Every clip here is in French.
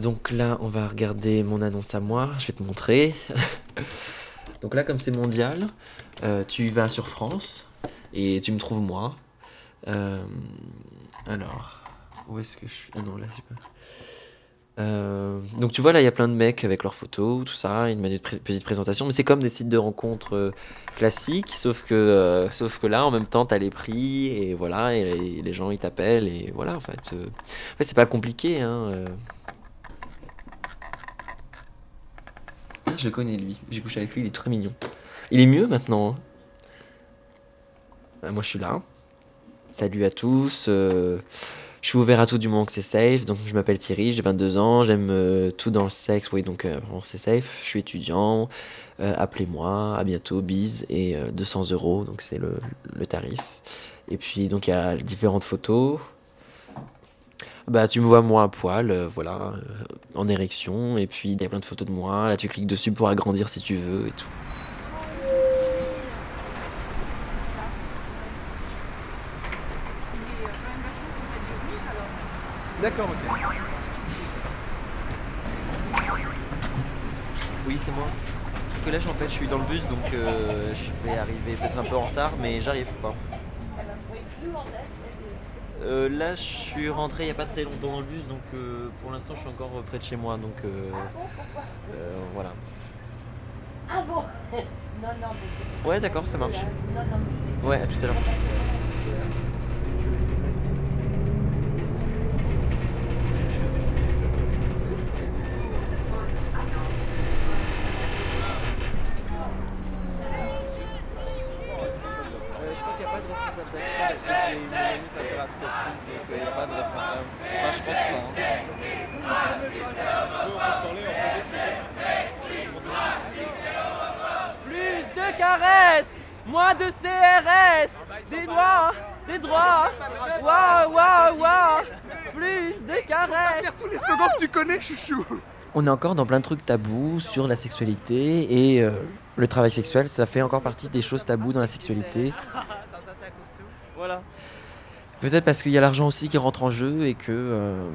donc là, on va regarder mon annonce à moi. Je vais te montrer. donc là, comme c'est mondial, euh, tu vas sur France et tu me trouves moi. Euh, alors, où est-ce que je suis? Ah non, là, c'est pas. Euh, donc tu vois là il y a plein de mecs avec leurs photos, tout ça, une petite présentation, mais c'est comme des sites de rencontres classiques, sauf que, sauf que là en même temps tu as les prix et voilà, et les, gens ils t'appellent et voilà en fait. en c'est pas compliqué. Hein, Je connais lui, j'ai couché avec lui, il est très mignon. Il est mieux maintenant. Hein. Bah, moi je suis là. Salut à tous. Je suis ouvert à tout du moment que c'est safe. Donc, je m'appelle Thierry, j'ai 22 ans, j'aime euh, tout dans le sexe. Oui, donc, euh, c'est safe. Je suis étudiant. Euh, appelez-moi. À bientôt. Bise. Et 200 euros. Donc, c'est le, le, tarif. Et puis, donc, il y a différentes photos. Bah, tu me vois moi à poil, voilà, en érection. Et puis, il y a plein de photos de moi. Là, tu cliques dessus pour agrandir si tu veux et tout. D'accord, ok. Oui, c'est moi. Parce que là, en fait, je suis dans le bus, donc euh, je vais arriver peut-être un peu en retard, mais j'arrive pas. Euh, là, je suis rentré il n'y a pas très longtemps dans le bus, donc euh, pour l'instant, je suis encore près de chez moi, donc voilà. Ah bon? Non, non, Ouais, d'accord, ça marche. Ouais, à tout à l'heure. Moins de CRS Des droits Des droits. Waouh, waouh, waouh. Plus de caresses. Tous les slogans que tu connais, chouchou. On est encore dans plein de trucs tabous sur la sexualité et euh, le travail sexuel, ça fait encore partie des choses tabous dans la sexualité. Voilà. Peut-être parce qu'il y a l'argent aussi qui rentre en jeu et que, euh,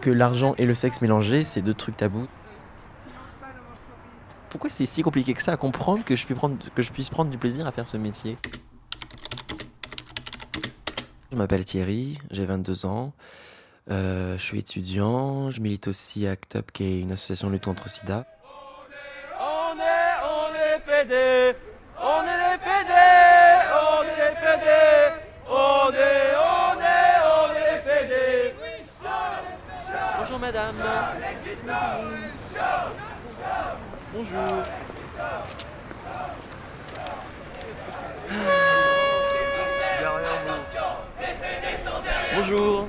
que l'argent et le sexe mélangés, c'est deux trucs tabous. Pourquoi c'est si compliqué que ça à comprendre que je, puisse prendre, que je puisse prendre du plaisir à faire ce métier? Je m'appelle Thierry, j'ai 22 ans, euh, je suis étudiant, je milite aussi à ACT UP qui est une association de lutte contre le sida. On est, on est PD, on est Bonjour. Bonjour.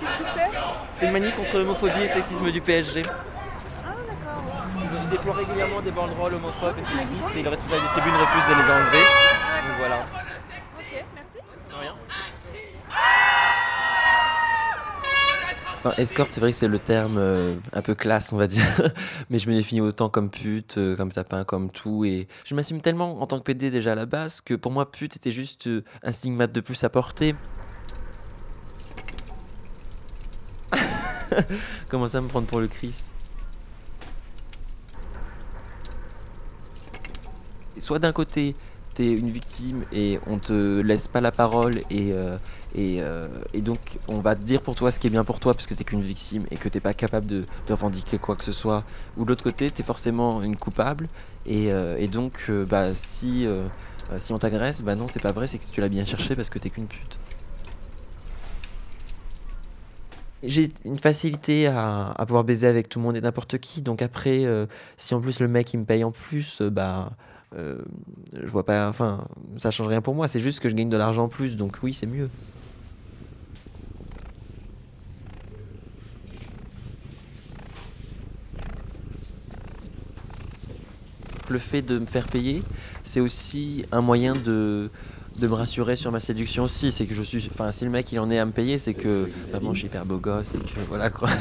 Qu'est-ce que c'est C'est une manif contre l'homophobie et le sexisme du PSG. Ah d'accord. Ils déploient régulièrement des banderoles homophobes et sexistes et le responsable des tribunes refuse de les enlever. Donc voilà. Ok, merci. rien. Enfin, escorte, c'est vrai que c'est le terme euh, un peu classe, on va dire. Mais je me définis autant comme pute, euh, comme tapin, comme tout. Et je m'assume tellement en tant que PD déjà à la base que pour moi, pute était juste euh, un stigmate de plus à porter. Comment ça me prendre pour le Christ? Soit d'un côté, une victime et on te laisse pas la parole et euh, et, donc, on va te dire pour toi ce qui est bien pour toi, parce que t'es qu'une victime et que t'es pas capable de, revendiquer quoi que ce soit. Ou de l'autre côté, t'es forcément une coupable. Et, euh, donc, euh, bah, si, si on t'agresse, bah non, c'est pas vrai, c'est que tu l'as bien cherché parce que t'es qu'une pute. J'ai une facilité à, pouvoir baiser avec tout le monde et n'importe qui. Donc après, si en plus le mec il me paye en plus, bah je vois pas. Enfin, ça change rien pour moi. C'est juste que je gagne de l'argent en plus. Donc oui, c'est mieux. le fait de me faire payer, c'est aussi un moyen de, de me rassurer sur ma séduction aussi. C'est que je suis. Enfin, si le mec il en est à me payer, c'est que vraiment je suis hyper beau gosse et que voilà quoi.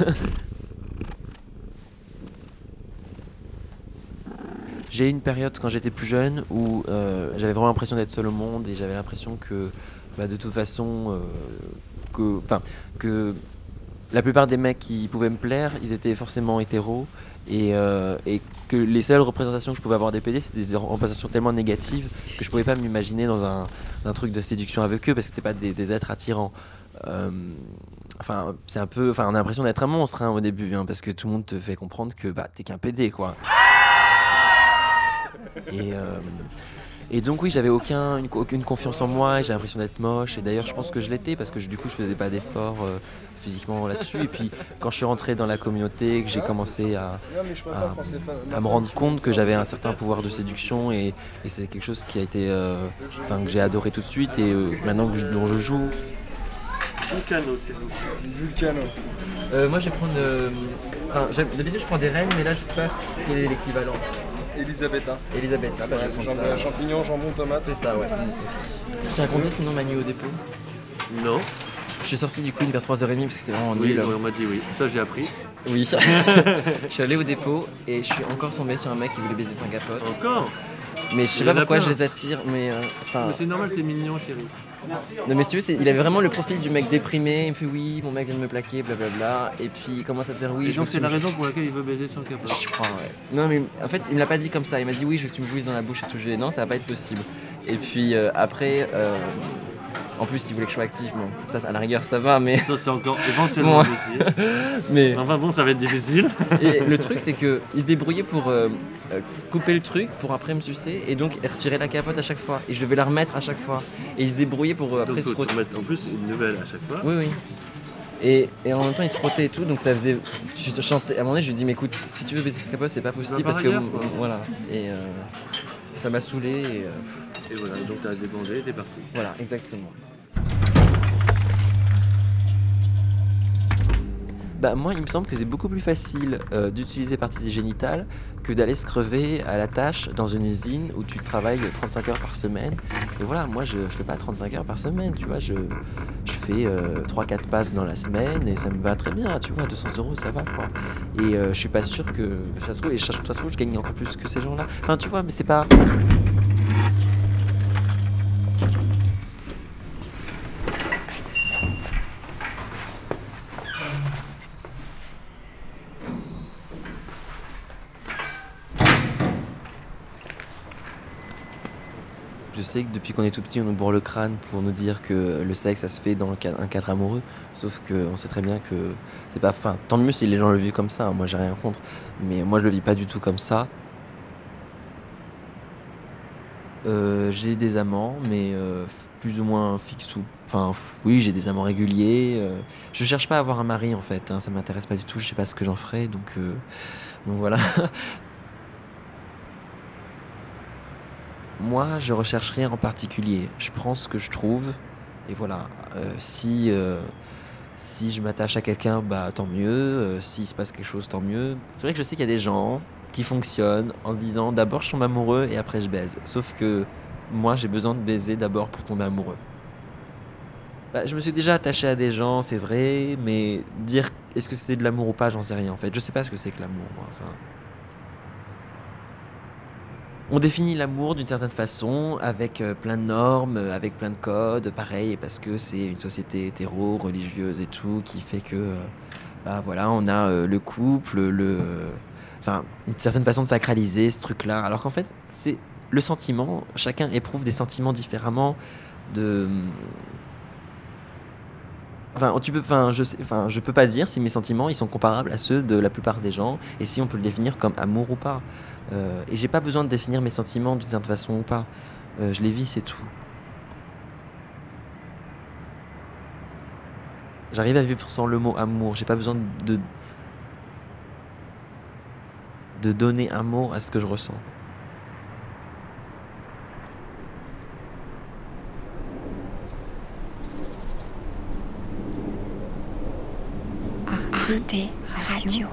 J'ai eu une période quand j'étais plus jeune où euh, j'avais vraiment l'impression d'être seul au monde et j'avais l'impression que bah, de toute façon, euh, que, que la plupart des mecs qui pouvaient me plaire, ils étaient forcément hétéros. Et, euh, que les seules représentations que je pouvais avoir des PD, c'était des représentations tellement négatives que je pouvais pas m'imaginer dans un, truc de séduction avec eux parce que c'était pas des, des êtres attirants. Euh, enfin, c'est un peu. Enfin, on a l'impression d'être un monstre hein, au début, hein, parce que tout le monde te fait comprendre que bah, t'es qu'un PD, quoi. Et, euh, et donc, oui, j'avais aucun, une- aucune confiance en moi et j'ai l'impression d'être moche. Et d'ailleurs, je pense que je l'étais parce que je- du coup, je faisais pas d'efforts euh, physiquement là-dessus. Et puis, quand je suis rentré dans la communauté, que j'ai commencé à, à, à me rendre compte que j'avais un certain pouvoir de séduction et, et c'est quelque chose qui a été. euh, que j'ai adoré tout de suite et euh, maintenant que je, dont je joue. Vulcano, s'il vous. Vulcano. Euh, moi, je vais prendre. D'habitude, je prends des rennes, mais là, je sais pas quel est l'équivalent. Elisabetta. Bah, vais prendre Champ- ça. Champignons, jambon, tomate. C'est ça, ouais. Je tiens à compter sinon Manu au dépôt. Non. Je suis sorti du Queen vers 3h30 parce que c'était vraiment Oui, nul. on m'a dit oui. Ça, j'ai appris. Oui. je suis allé au dépôt et je suis encore tombé sur un mec qui voulait baiser sans capote. Encore? Mais je sais pas pourquoi plein. je les attire, mais euh. Mais c'est normal, t'es mignon, chérie. Non mais si tu veux, c'est- il avait vraiment le profil du mec déprimé, il me fait oui, mon mec vient de me plaquer, blablabla, et puis il commence à faire oui. Et donc, que c'est la raison pour laquelle il veut baiser sans capote. Je crois, ouais. Non mais en fait, il me l'a pas dit comme ça, il m'a dit oui, je veux que tu me jouisses dans la bouche et tout, je lui ai dit non, ça va pas être possible. Et puis euh, après, euh, en plus il voulait que je sois actif, bon, ça à la rigueur ça va, mais... Ça, c'est encore éventuellement possible. mais... Enfin bon, ça va être difficile. Et le truc, c'est que il se débrouillait pour euh, euh, couper le truc, pour après me sucer, et donc retirer la capote à chaque fois. Et je devais la remettre à chaque fois. Et il se débrouillait pour euh, après Donc, se frotter. en plus une nouvelle à chaque fois. Oui, oui. Et, et en même temps, il se frottait et tout, donc ça faisait. Je chantais. À un moment donné, je lui dis, mais écoute, si tu veux baisser cette capote, c'est pas possible par parce que. Voilà. Et euh, ça m'a saoulé, et Et voilà, donc t'as débandé et t'es parti. voilà, exactement. Bah moi il me semble que c'est beaucoup plus facile euh, d'utiliser parties génitales que d'aller se crever à la tâche dans une usine où tu travailles 35 heures par semaine. Et voilà, moi je, je fais pas 35 heures par semaine, tu vois, je, je fais 3-4 passes dans la semaine et ça me va très bien, tu vois, 200 euros ça va quoi. Et euh, je suis pas sûr que ça se trouve, et ça se trouve je gagne encore plus que ces gens-là. Enfin tu vois, mais c'est pas... Je sais que depuis qu'on est tout petit, on nous bourre le crâne pour nous dire que le sexe, ça se fait dans un cadre amoureux. Sauf qu'on sait très bien que c'est pas. Enfin, tant mieux si les gens le vivent comme ça. hein, moi, j'ai rien contre. Mais moi, je le vis pas du tout comme ça. Euh, j'ai des amants, mais euh, plus ou moins fixes ou. Enfin, oui, j'ai des amants réguliers. euh, je cherche pas à avoir un mari en fait. hein, ça m'intéresse pas du tout. Je sais pas ce que j'en ferai, donc. donc voilà. Moi, je recherche rien en particulier. Je prends ce que je trouve. Et voilà. Euh, si, euh, si je m'attache à quelqu'un, bah tant mieux. Euh, S'il se passe quelque chose, tant mieux. C'est vrai que je sais qu'il y a des gens qui fonctionnent en disant d'abord je tombe amoureux et après je baise. Sauf que moi, j'ai besoin de baiser d'abord pour tomber amoureux. Bah, je me suis déjà attaché à des gens, c'est vrai, mais dire est-ce que c'était de l'amour ou pas, j'en sais rien en fait. Je sais pas ce que c'est que l'amour, moi. Enfin. On définit l'amour d'une certaine façon, avec euh, plein de normes, euh, avec plein de codes, pareil, parce que c'est une société hétéro, religieuse et tout, qui fait que, euh, bah voilà, on a le couple, le, enfin, une certaine façon de sacraliser ce truc-là. Alors qu'en fait, c'est le sentiment. Chacun éprouve des sentiments différemment. De, Enfin, je sais, je peux pas dire si mes sentiments ils sont comparables à ceux de la plupart des gens et si on peut le définir comme amour ou pas. Euh, et j'ai pas besoin de définir mes sentiments d'une certaine façon ou pas. Euh, je les vis, c'est tout. J'arrive à vivre sans le mot amour. J'ai pas besoin de de donner un mot à ce que je ressens. Arte Radio.